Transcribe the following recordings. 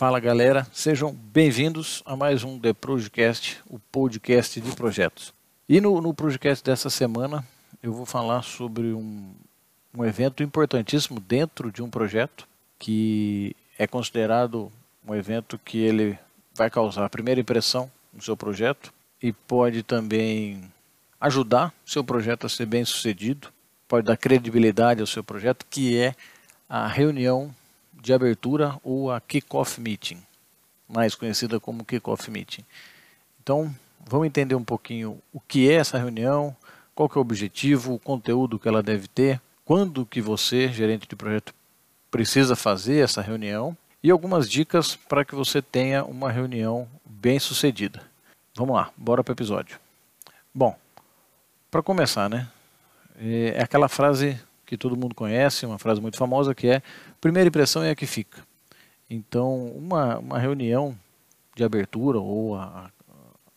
Fala galera, sejam bem-vindos a mais um The Projecast, o podcast de projetos. E no, no dessa semana eu vou falar sobre um, um evento importantíssimo dentro de um projeto que é considerado um evento que ele vai causar a primeira impressão no seu projeto e pode também ajudar seu projeto a ser bem sucedido, pode dar credibilidade ao seu projeto, que é a reunião de abertura ou a Kickoff Meeting, mais conhecida como Kickoff Meeting. Então, vamos entender um pouquinho o que é essa reunião, qual que é o objetivo, o conteúdo que ela deve ter, quando que você, gerente de projeto, precisa fazer essa reunião e algumas dicas para que você tenha uma reunião bem sucedida. Vamos lá, bora para o episódio. Bom, para começar, né? É, aquela frase que todo mundo conhece, uma frase muito famosa que é primeira impressão é a que fica. Então, uma, uma reunião de abertura ou a,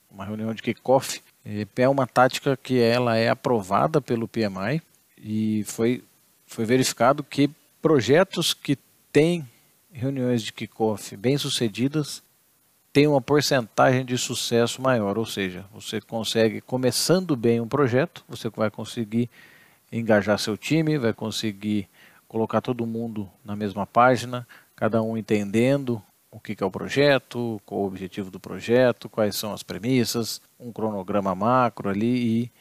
uma reunião de kickoff é, é uma tática que ela é aprovada pelo PMI e foi, foi verificado que projetos que têm reuniões de kickoff bem sucedidas tem uma porcentagem de sucesso maior, ou seja, você consegue, começando bem um projeto, você vai conseguir engajar seu time, vai conseguir colocar todo mundo na mesma página, cada um entendendo o que é o projeto, qual o objetivo do projeto, quais são as premissas, um cronograma macro ali e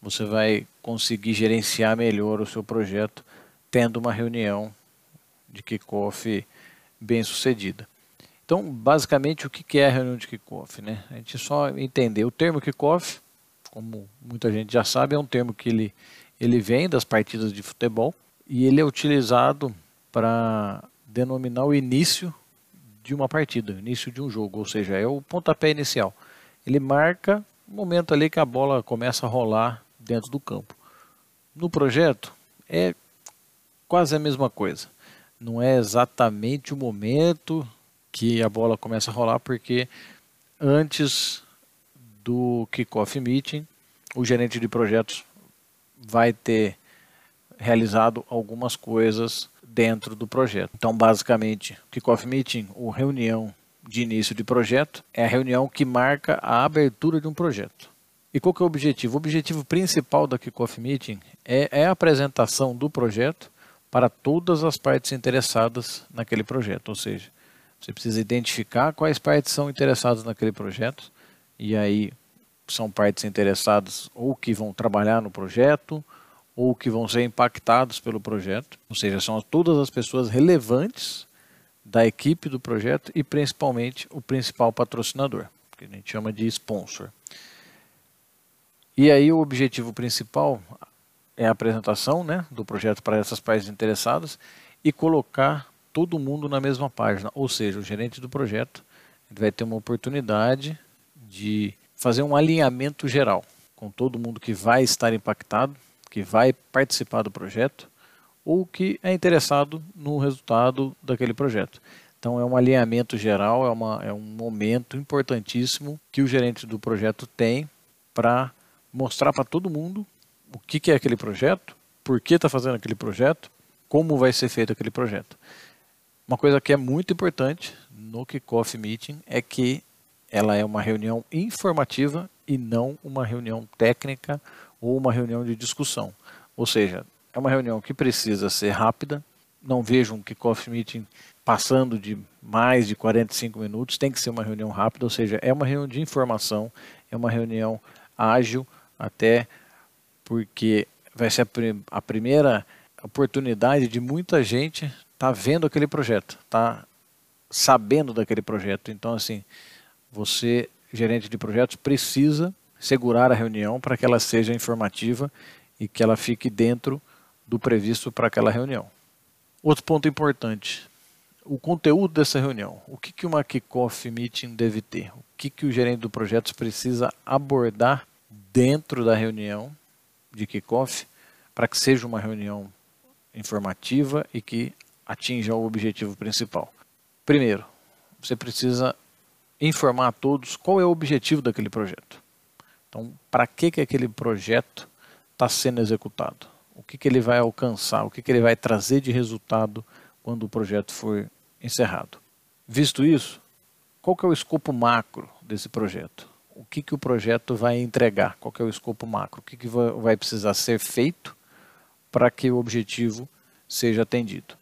você vai conseguir gerenciar melhor o seu projeto tendo uma reunião de kickoff bem sucedida. Então, basicamente, o que é a reunião de kickoff? Né? A gente só entender o termo kickoff, como muita gente já sabe, é um termo que ele, ele vem das partidas de futebol e ele é utilizado para denominar o início de uma partida, o início de um jogo, ou seja, é o pontapé inicial. Ele marca o momento ali que a bola começa a rolar dentro do campo. No projeto, é quase a mesma coisa. Não é exatamente o momento que a bola começa a rolar, porque antes do kickoff meeting, o gerente de projetos vai ter realizado algumas coisas dentro do projeto. Então, basicamente, kickoff meeting, ou reunião de início de projeto, é a reunião que marca a abertura de um projeto. E qual que é o objetivo? O objetivo principal da kickoff meeting é, é a apresentação do projeto para todas as partes interessadas naquele projeto, ou seja, você precisa identificar quais partes são interessadas naquele projeto, e aí são partes interessadas ou que vão trabalhar no projeto, ou que vão ser impactados pelo projeto, ou seja, são todas as pessoas relevantes da equipe do projeto e principalmente o principal patrocinador, que a gente chama de sponsor. E aí o objetivo principal é a apresentação né, do projeto para essas partes interessadas e colocar todo mundo na mesma página, ou seja, o gerente do projeto vai ter uma oportunidade de fazer um alinhamento geral com todo mundo que vai estar impactado, que vai participar do projeto ou que é interessado no resultado daquele projeto. Então é um alinhamento geral, é, uma, é um momento importantíssimo que o gerente do projeto tem para mostrar para todo mundo o que, que é aquele projeto, por que está fazendo aquele projeto, como vai ser feito aquele projeto. Uma coisa que é muito importante no Kickoff Meeting é que ela é uma reunião informativa e não uma reunião técnica ou uma reunião de discussão. Ou seja, é uma reunião que precisa ser rápida. Não vejo um Kickoff Meeting passando de mais de 45 minutos. Tem que ser uma reunião rápida, ou seja, é uma reunião de informação, é uma reunião ágil, até porque vai ser a, primeira oportunidade de muita gente está vendo aquele projeto, está sabendo daquele projeto. Então, assim, você, gerente de projetos, precisa segurar a reunião para que ela seja informativa e que ela fique dentro do previsto para aquela reunião. Outro ponto importante, o conteúdo dessa reunião. O que, que uma kickoff meeting deve ter? O que, que o gerente do projeto precisa abordar dentro da reunião de kickoff para que seja uma reunião informativa e que atinja o objetivo principal. Primeiro, você precisa informar a todos qual é o objetivo daquele projeto. Então, para que, que aquele projeto está sendo executado? O que, que ele vai alcançar? O que, que ele vai trazer de resultado quando o projeto for encerrado? Visto isso, qual que é o escopo macro desse projeto? O que, que o projeto vai entregar? Qual que é o escopo macro? O que, que vai precisar ser feito para que o objetivo seja atendido?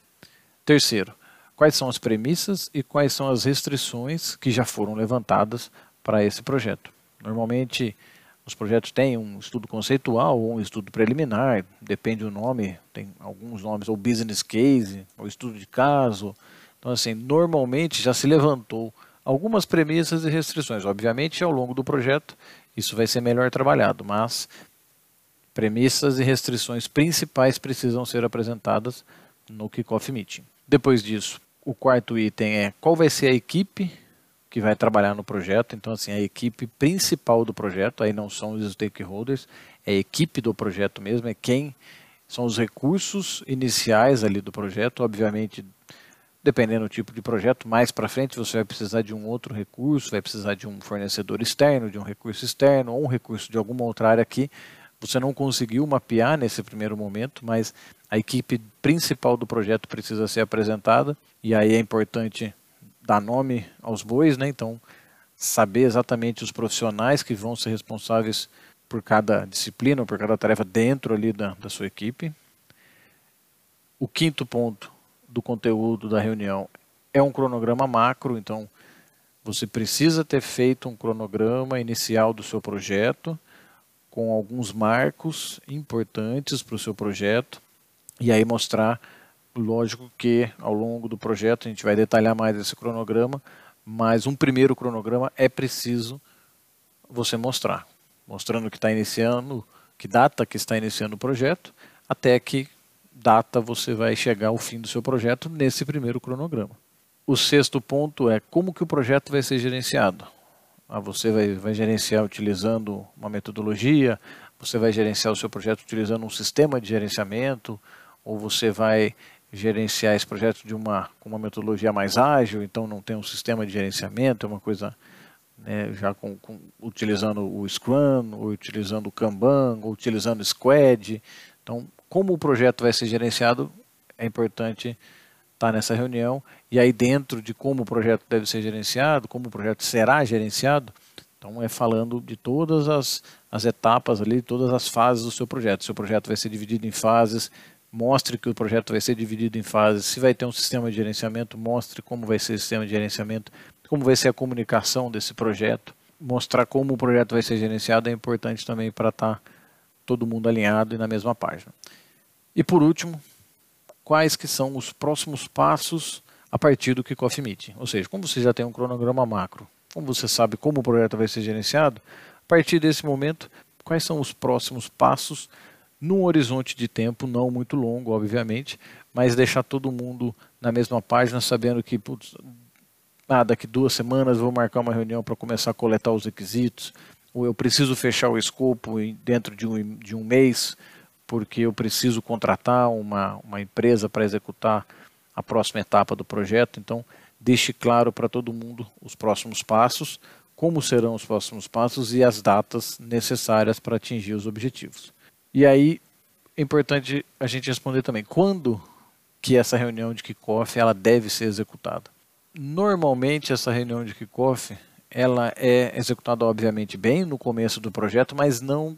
Terceiro, quais são as premissas e quais são as restrições que já foram levantadas para esse projeto? Normalmente, os projetos têm um estudo conceitual ou um estudo preliminar, depende do nome, tem alguns nomes, ou business case, ou estudo de caso. Então, assim, normalmente já se levantou algumas premissas e restrições. Obviamente, ao longo do projeto, isso vai ser melhor trabalhado, mas premissas e restrições principais precisam ser apresentadas no Kickoff Meeting. Depois disso, o quarto item é qual vai ser a equipe que vai trabalhar no projeto. Então, assim, a equipe principal do projeto, aí não são os stakeholders, é a equipe do projeto mesmo, é quem são os recursos iniciais ali do projeto. Obviamente, dependendo do tipo de projeto, mais para frente você vai precisar de um outro recurso, vai precisar de um fornecedor externo, de um recurso externo, ou um recurso de alguma outra área que você não conseguiu mapear nesse primeiro momento, mas a equipe principal do projeto precisa ser apresentada, e aí é importante dar nome aos bois, né? Então, saber exatamente os profissionais que vão ser responsáveis por cada disciplina, por cada tarefa dentro ali da, da sua equipe. O quinto ponto do conteúdo da reunião é um cronograma macro, então você precisa ter feito um cronograma inicial do seu projeto com alguns marcos importantes para o seu projeto e aí mostrar Lógico que ao longo do projeto a gente vai detalhar mais esse cronograma, mas um primeiro cronograma é preciso você mostrar, mostrando que está iniciando, que data que está iniciando o projeto, até que data você vai chegar ao fim do seu projeto nesse primeiro cronograma. O sexto ponto é como que o projeto vai ser gerenciado. Ah, você vai, vai gerenciar utilizando uma metodologia, você vai gerenciar o seu projeto utilizando um sistema de gerenciamento, ou você vai gerenciar esse projeto de uma, com uma metodologia mais ágil, então não tem um sistema de gerenciamento, é uma coisa né, já com, com, utilizando o Scrum, ou utilizando o Kanban, ou utilizando o Squad. Então, como o projeto vai ser gerenciado, é importante estar nessa reunião. E aí, dentro de como o projeto deve ser gerenciado, como o projeto será gerenciado, então é falando de todas as, as etapas ali, todas as fases do seu projeto. Seu projeto vai ser dividido em fases, mostre que o projeto vai ser dividido em fases, se vai ter um sistema de gerenciamento, mostre como vai ser o sistema de gerenciamento, como vai ser a comunicação desse projeto, mostrar como o projeto vai ser gerenciado é importante também para estar tá todo mundo alinhado e na mesma página. E por último, quais que são os próximos passos a partir do Kickoff Meeting? Ou seja, como você já tem um cronograma macro, como você sabe como o projeto vai ser gerenciado, a partir desse momento, quais são os próximos passos num horizonte de tempo não muito longo, obviamente, mas deixar todo mundo na mesma página, sabendo que putz, ah, daqui duas semanas vou marcar uma reunião para começar a coletar os requisitos, ou eu preciso fechar o escopo dentro de um, de um mês, porque eu preciso contratar uma, uma empresa para executar a próxima etapa do projeto. Então, deixe claro para todo mundo os próximos passos, como serão os próximos passos e as datas necessárias para atingir os objetivos. E aí é importante a gente responder também quando que essa reunião de kickoff ela deve ser executada. Normalmente essa reunião de kickoff ela é executada obviamente bem no começo do projeto, mas não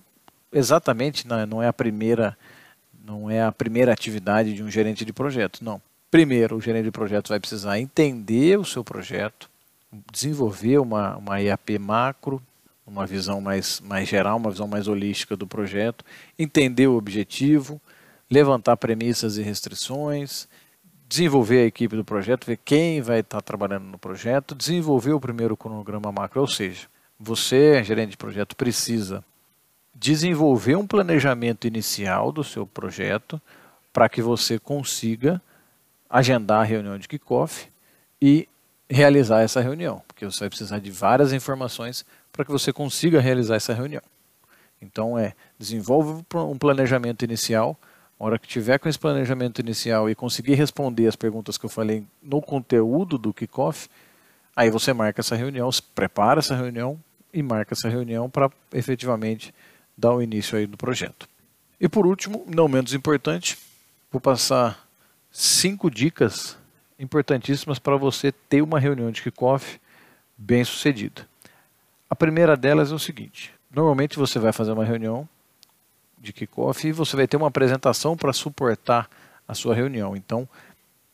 exatamente não é a primeira não é a primeira atividade de um gerente de projeto, não. Primeiro, o gerente de projeto vai precisar entender o seu projeto, desenvolver uma, uma IAP macro, uma visão mais, mais geral, uma visão mais holística do projeto, entender o objetivo, levantar premissas e restrições, desenvolver a equipe do projeto, ver quem vai estar trabalhando no projeto, desenvolver o primeiro cronograma macro, ou seja, você, gerente de projeto, precisa desenvolver um planejamento inicial do seu projeto para que você consiga agendar a reunião de kickoff e realizar essa reunião, porque você vai precisar de várias informações para que você consiga realizar essa reunião. Então é, desenvolve um planejamento inicial, a hora que tiver com esse planejamento inicial e conseguir responder as perguntas que eu falei no conteúdo do kickoff, aí você marca essa reunião, prepara essa reunião e marca essa reunião para efetivamente dar o início aí do projeto. E por último, não menos importante, vou passar cinco dicas importantíssimas para você ter uma reunião de kickoff bem sucedida. A primeira delas é o seguinte: normalmente você vai fazer uma reunião de kickoff e você vai ter uma apresentação para suportar a sua reunião. Então,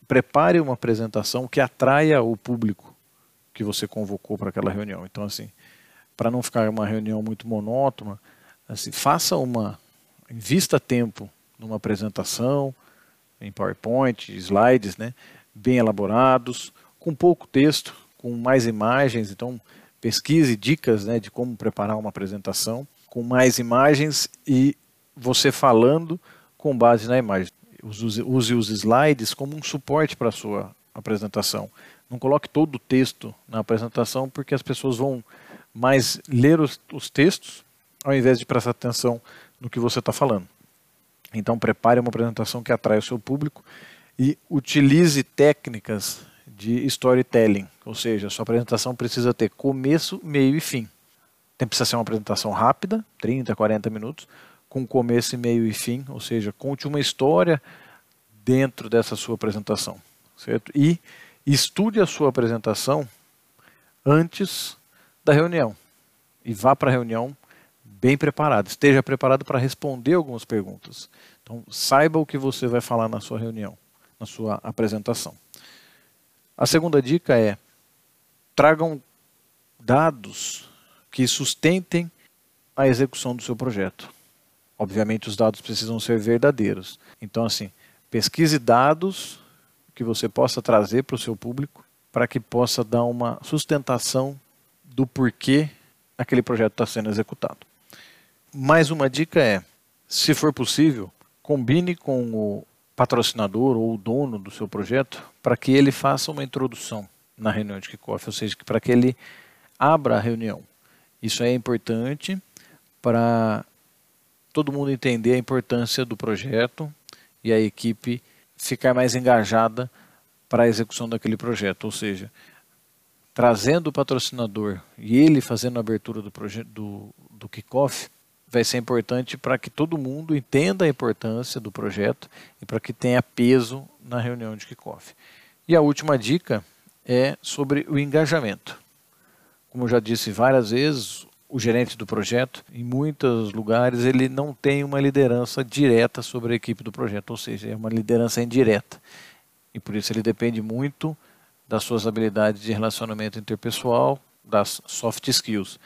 prepare uma apresentação que atraia o público que você convocou para aquela reunião. Então, assim, para não ficar uma reunião muito monótona, assim, faça uma, invista tempo numa apresentação em PowerPoint, slides, né, bem elaborados, com pouco texto, com mais imagens. Então, pesquise dicas né, de como preparar uma apresentação com mais imagens e você falando com base na imagem. Use, use os slides como um suporte para a sua apresentação. Não coloque todo o texto na apresentação, porque as pessoas vão mais ler os, os textos ao invés de prestar atenção no que você está falando. Então, prepare uma apresentação que atrai o seu público e utilize técnicas de storytelling, ou seja, sua apresentação precisa ter começo, meio e fim. Tem precisa ser uma apresentação rápida, 30, 40 minutos, com começo, meio e fim, ou seja, conte uma história dentro dessa sua apresentação, certo? E estude a sua apresentação antes da reunião e vá para a reunião bem preparado, esteja preparado para responder algumas perguntas. Então, saiba o que você vai falar na sua reunião, na sua apresentação. A segunda dica é: tragam dados que sustentem a execução do seu projeto. Obviamente, os dados precisam ser verdadeiros. Então, assim, pesquise dados que você possa trazer para o seu público para que possa dar uma sustentação do porquê aquele projeto está sendo executado. Mais uma dica é, se for possível, combine com o patrocinador ou o dono do seu projeto para que ele faça uma introdução na reunião de kickoff, ou seja, para que ele abra a reunião. Isso é importante para todo mundo entender a importância do projeto e a equipe ficar mais engajada para a execução daquele projeto, ou seja, trazendo o patrocinador e ele fazendo a abertura do do, do kickoff vai ser importante para que todo mundo entenda a importância do projeto e para que tenha peso na reunião de kickoff. E a última dica é sobre o engajamento. Como eu já disse várias vezes, o gerente do projeto, em muitos lugares, ele não tem uma liderança direta sobre a equipe do projeto, ou seja, é uma liderança indireta. E por isso ele depende muito das suas habilidades de relacionamento interpessoal, das soft skills.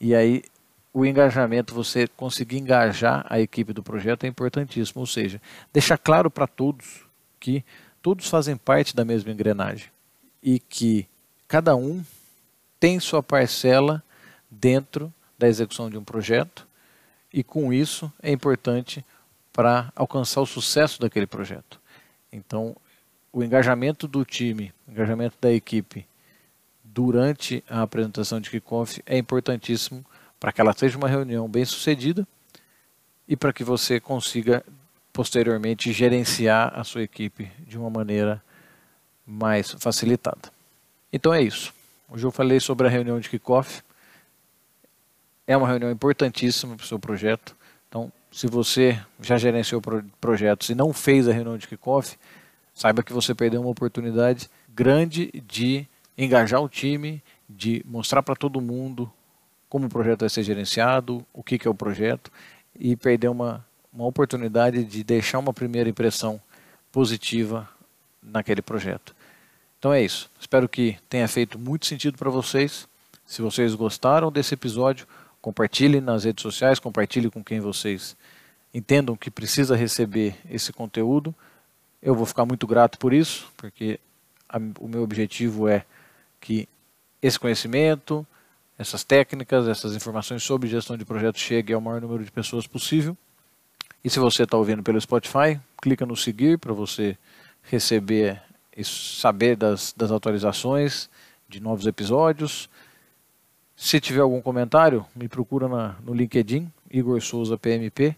E aí o engajamento, você conseguir engajar a equipe do projeto é importantíssimo, ou seja, deixar claro para todos que todos fazem parte da mesma engrenagem e que cada um tem sua parcela dentro da execução de um projeto e com isso é importante para alcançar o sucesso daquele projeto. Então, o engajamento do time, o engajamento da equipe durante a apresentação de kickoff é importantíssimo para que ela seja uma reunião bem sucedida e para que você consiga posteriormente gerenciar a sua equipe de uma maneira mais facilitada. Então é isso. Hoje eu falei sobre a reunião de kickoff. É uma reunião importantíssima para o seu projeto. Então, se você já gerenciou projetos e não fez a reunião de kickoff, saiba que você perdeu uma oportunidade grande de engajar o time, de mostrar para todo mundo como o projeto vai ser gerenciado, o que, que é o projeto, e perder uma, uma oportunidade de deixar uma primeira impressão positiva naquele projeto. Então é isso. Espero que tenha feito muito sentido para vocês. Se vocês gostaram desse episódio, Compartilhe nas redes sociais, compartilhe com quem vocês entendam que precisa receber esse conteúdo. Eu vou ficar muito grato por isso, porque a, o meu objetivo é que esse conhecimento, essas técnicas, essas informações sobre gestão de projetos cheguem ao maior número de pessoas possível. E se você está ouvindo pelo Spotify, clica no seguir para você receber e saber das, das atualizações de novos episódios. Se tiver algum comentário, me procura na, no LinkedIn, Igor Souza PMP.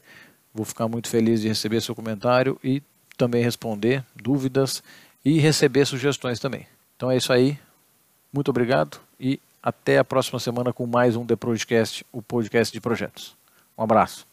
Vou ficar muito feliz de receber seu comentário e também responder dúvidas e receber sugestões também. Então é isso aí. Muito obrigado e até a próxima semana com mais um The Projecast, o podcast de projetos. Um abraço.